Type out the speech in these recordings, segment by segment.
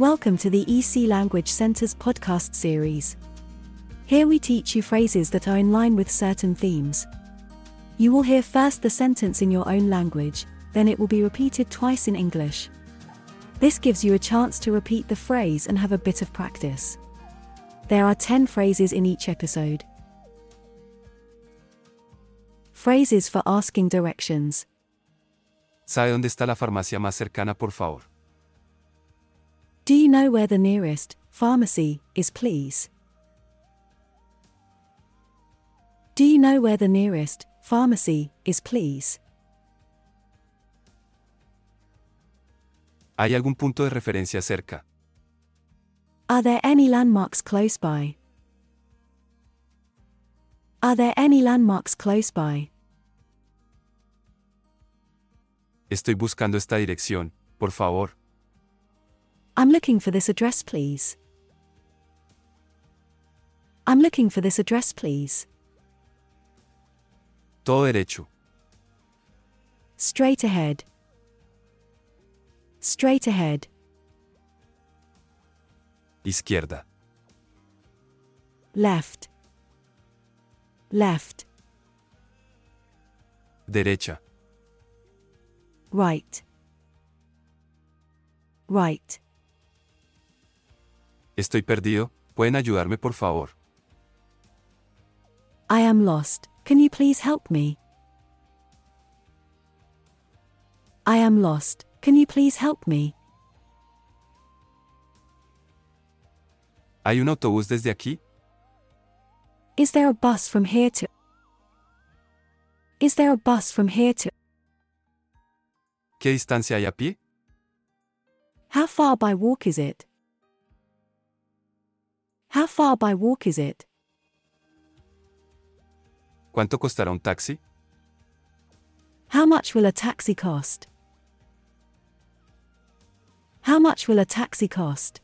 Welcome to the EC Language Center's podcast series. Here we teach you phrases that are in line with certain themes. You will hear first the sentence in your own language, then it will be repeated twice in English. This gives you a chance to repeat the phrase and have a bit of practice. There are 10 phrases in each episode. Phrases for asking directions. ¿Sabe dónde está la farmacia más cercana, por favor? Do you know where the nearest pharmacy is, please? Do you know where the nearest pharmacy is, please? ¿Hay algún punto de referencia cerca? Are there any landmarks close by? Are there any landmarks close by? Estoy buscando esta dirección, por favor. I'm looking for this address, please. I'm looking for this address, please. Todo derecho. Straight ahead. Straight ahead. Izquierda. Left. Left. Derecha. Right. Right. Estoy perdido, ¿pueden ayudarme por favor? I am lost. Can you please help me? I am lost. Can you please help me? ¿Hay un autobús desde aquí? Is there a bus from here to? Is there a bus from here to? ¿Qué distancia hay a pie? How far by walk is it? How far by walk is it? ¿Cuánto costará un taxi? How much will a taxi cost? How much will a taxi cost?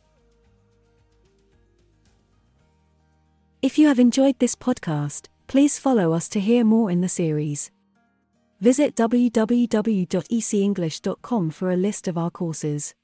If you have enjoyed this podcast, please follow us to hear more in the series. Visit www.ecenglish.com for a list of our courses.